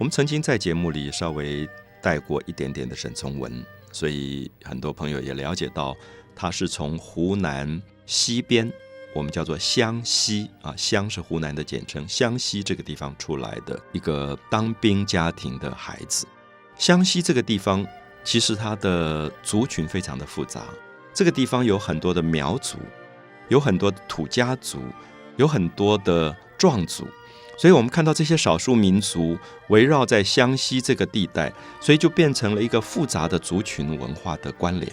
我们曾经在节目里稍微带过一点点的沈从文，所以很多朋友也了解到，他是从湖南西边，我们叫做湘西啊，湘是湖南的简称，湘西这个地方出来的一个当兵家庭的孩子。湘西这个地方其实它的族群非常的复杂，这个地方有很多的苗族，有很多的土家族，有很多的壮族。所以，我们看到这些少数民族围绕在湘西这个地带，所以就变成了一个复杂的族群文化的关联。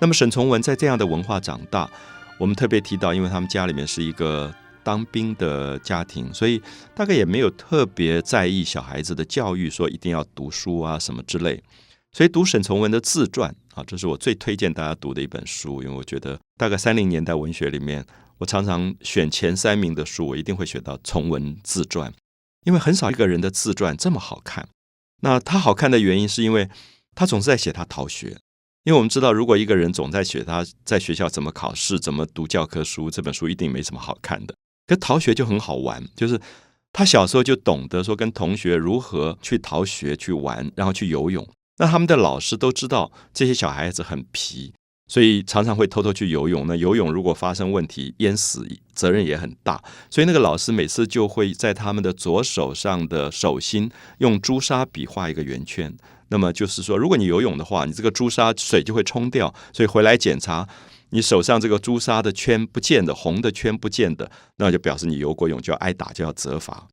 那么，沈从文在这样的文化长大，我们特别提到，因为他们家里面是一个当兵的家庭，所以大概也没有特别在意小孩子的教育，说一定要读书啊什么之类。所以，读沈从文的自传啊，这是我最推荐大家读的一本书，因为我觉得大概三零年代文学里面。我常常选前三名的书，我一定会选到从文自传，因为很少一个人的自传这么好看。那他好看的原因，是因为他总是在写他逃学。因为我们知道，如果一个人总在写他在学校怎么考试、怎么读教科书，这本书一定没什么好看的。可逃学就很好玩，就是他小时候就懂得说跟同学如何去逃学、去玩，然后去游泳。那他们的老师都知道这些小孩子很皮。所以常常会偷偷去游泳。那游泳如果发生问题，淹死责任也很大。所以那个老师每次就会在他们的左手上的手心用朱砂笔画一个圆圈。那么就是说，如果你游泳的话，你这个朱砂水就会冲掉。所以回来检查你手上这个朱砂的圈不见的，红的圈不见的，那就表示你游过泳就要挨打，就要责罚。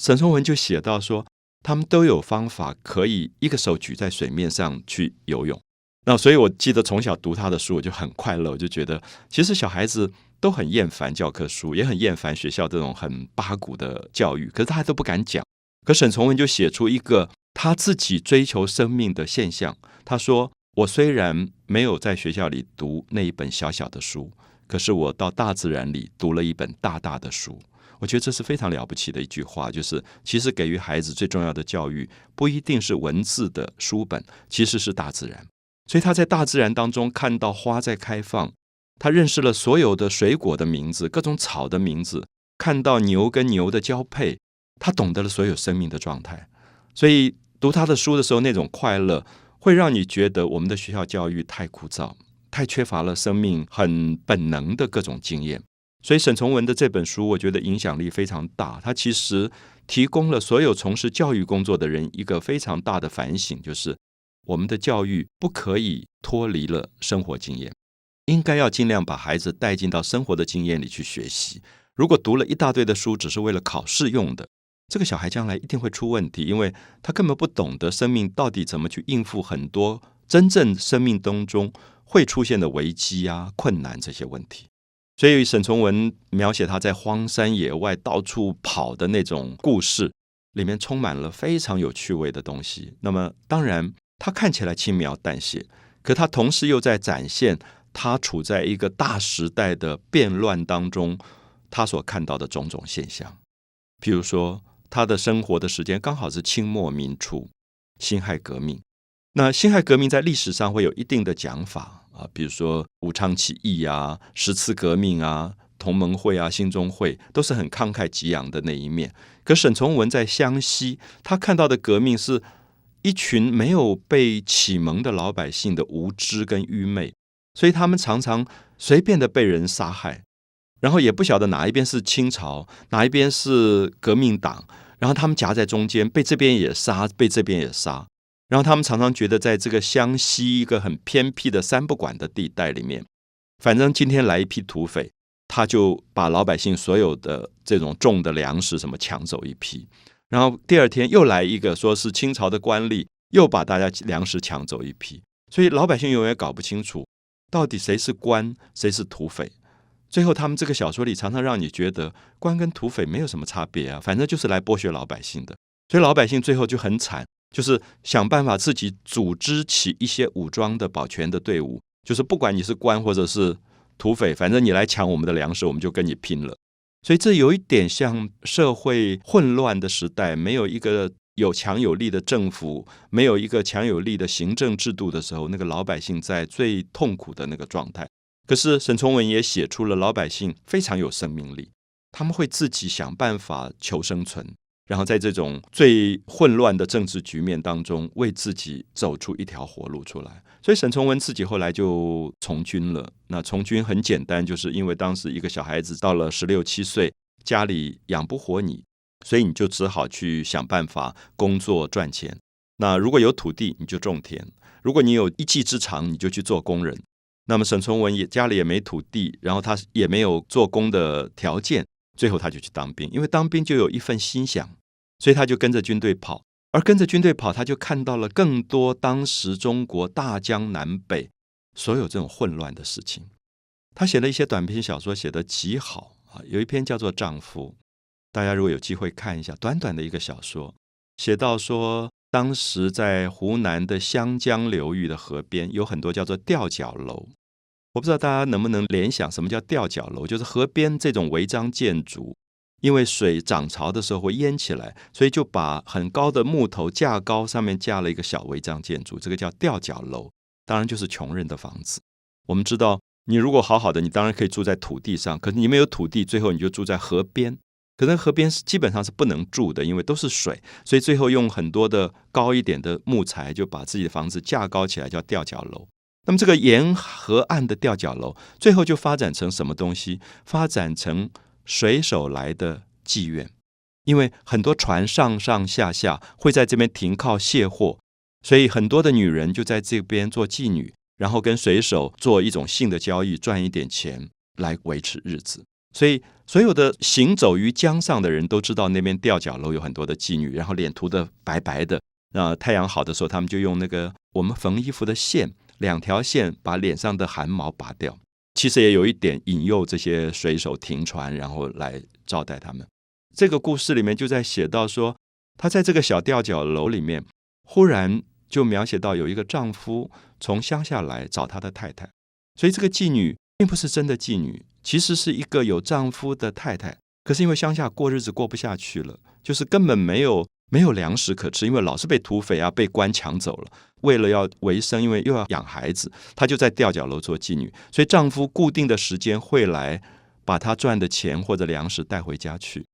沈从文就写到说，他们都有方法可以一个手举在水面上去游泳。那所以，我记得从小读他的书，我就很快乐。我就觉得，其实小孩子都很厌烦教科书，也很厌烦学校这种很八股的教育。可是他都不敢讲。可沈从文就写出一个他自己追求生命的现象。他说：“我虽然没有在学校里读那一本小小的书，可是我到大自然里读了一本大大的书。”我觉得这是非常了不起的一句话。就是其实给予孩子最重要的教育，不一定是文字的书本，其实是大自然。所以他在大自然当中看到花在开放，他认识了所有的水果的名字、各种草的名字，看到牛跟牛的交配，他懂得了所有生命的状态。所以读他的书的时候，那种快乐会让你觉得我们的学校教育太枯燥，太缺乏了生命很本能的各种经验。所以沈从文的这本书，我觉得影响力非常大。他其实提供了所有从事教育工作的人一个非常大的反省，就是。我们的教育不可以脱离了生活经验，应该要尽量把孩子带进到生活的经验里去学习。如果读了一大堆的书，只是为了考试用的，这个小孩将来一定会出问题，因为他根本不懂得生命到底怎么去应付很多真正生命当中会出现的危机啊、困难这些问题。所以沈从文描写他在荒山野外到处跑的那种故事，里面充满了非常有趣味的东西。那么当然。他看起来轻描淡写，可他同时又在展现他处在一个大时代的变乱当中，他所看到的种种现象。譬如说，他的生活的时间刚好是清末民初，辛亥革命。那辛亥革命在历史上会有一定的讲法啊，比如说武昌起义啊、十次革命啊、同盟会啊、兴中会，都是很慷慨激昂的那一面。可沈从文在湘西，他看到的革命是。一群没有被启蒙的老百姓的无知跟愚昧，所以他们常常随便的被人杀害，然后也不晓得哪一边是清朝，哪一边是革命党，然后他们夹在中间，被这边也杀，被这边也杀，然后他们常常觉得在这个湘西一个很偏僻的三不管的地带里面，反正今天来一批土匪，他就把老百姓所有的这种种的粮食什么抢走一批。然后第二天又来一个，说是清朝的官吏，又把大家粮食抢走一批，所以老百姓永远搞不清楚到底谁是官，谁是土匪。最后他们这个小说里常常让你觉得官跟土匪没有什么差别啊，反正就是来剥削老百姓的。所以老百姓最后就很惨，就是想办法自己组织起一些武装的保全的队伍，就是不管你是官或者是土匪，反正你来抢我们的粮食，我们就跟你拼了。所以这有一点像社会混乱的时代，没有一个有强有力的政府，没有一个强有力的行政制度的时候，那个老百姓在最痛苦的那个状态。可是沈从文也写出了老百姓非常有生命力，他们会自己想办法求生存，然后在这种最混乱的政治局面当中，为自己走出一条活路出来。所以沈从文自己后来就从军了。那从军很简单，就是因为当时一个小孩子到了十六七岁，家里养不活你，所以你就只好去想办法工作赚钱。那如果有土地，你就种田；如果你有一技之长，你就去做工人。那么沈从文也家里也没土地，然后他也没有做工的条件，最后他就去当兵，因为当兵就有一份心想，所以他就跟着军队跑。而跟着军队跑，他就看到了更多当时中国大江南北所有这种混乱的事情。他写了一些短篇小说，写得极好啊。有一篇叫做《丈夫》，大家如果有机会看一下，短短的一个小说，写到说，当时在湖南的湘江流域的河边，有很多叫做吊脚楼。我不知道大家能不能联想，什么叫吊脚楼？就是河边这种违章建筑。因为水涨潮的时候会淹起来，所以就把很高的木头架高，上面架了一个小违章建筑，这个叫吊脚楼。当然就是穷人的房子。我们知道，你如果好好的，你当然可以住在土地上。可是你没有土地，最后你就住在河边。可能河边是基本上是不能住的，因为都是水，所以最后用很多的高一点的木材，就把自己的房子架高起来，叫吊脚楼。那么这个沿河岸的吊脚楼，最后就发展成什么东西？发展成。水手来的妓院，因为很多船上上下下会在这边停靠卸货，所以很多的女人就在这边做妓女，然后跟水手做一种性的交易，赚一点钱来维持日子。所以所有的行走于江上的人都知道那边吊脚楼有很多的妓女，然后脸涂的白白的。那太阳好的时候，他们就用那个我们缝衣服的线，两条线把脸上的汗毛拔掉。其实也有一点引诱这些水手停船，然后来招待他们。这个故事里面就在写到说，他在这个小吊脚楼里面，忽然就描写到有一个丈夫从乡下来找他的太太，所以这个妓女并不是真的妓女，其实是一个有丈夫的太太。可是因为乡下过日子过不下去了，就是根本没有。没有粮食可吃，因为老是被土匪啊、被官抢走了。为了要维生，因为又要养孩子，她就在吊脚楼做妓女。所以丈夫固定的时间会来把她赚的钱或者粮食带回家去。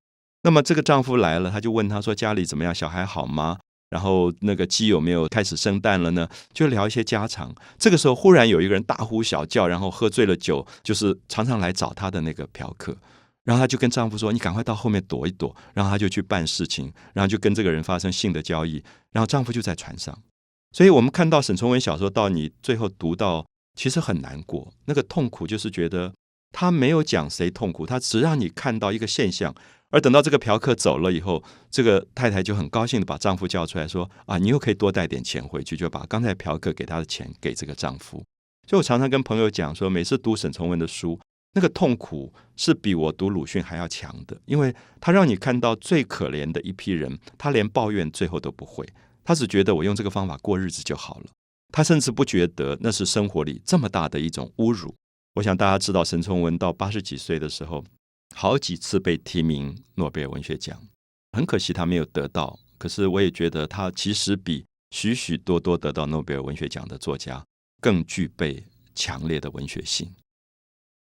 那么这个丈夫来了，他就问她说：“家里怎么样？小孩好吗？然后那个鸡有没有开始生蛋了呢？”就聊一些家常。这个时候，忽然有一个人大呼小叫，然后喝醉了酒，就是常常来找她的那个嫖客。然后她就跟丈夫说：“你赶快到后面躲一躲。”然后她就去办事情，然后就跟这个人发生性的交易。然后丈夫就在船上。所以我们看到沈从文小说到你最后读到，其实很难过。那个痛苦就是觉得他没有讲谁痛苦，他只让你看到一个现象。而等到这个嫖客走了以后，这个太太就很高兴的把丈夫叫出来说：“啊，你又可以多带点钱回去，就把刚才嫖客给他的钱给这个丈夫。”所以我常常跟朋友讲说，每次读沈从文的书。那个痛苦是比我读鲁迅还要强的，因为他让你看到最可怜的一批人，他连抱怨最后都不会，他只觉得我用这个方法过日子就好了，他甚至不觉得那是生活里这么大的一种侮辱。我想大家知道，沈从文到八十几岁的时候，好几次被提名诺贝尔文学奖，很可惜他没有得到。可是我也觉得他其实比许许多多得到诺贝尔文学奖的作家更具备强烈的文学性。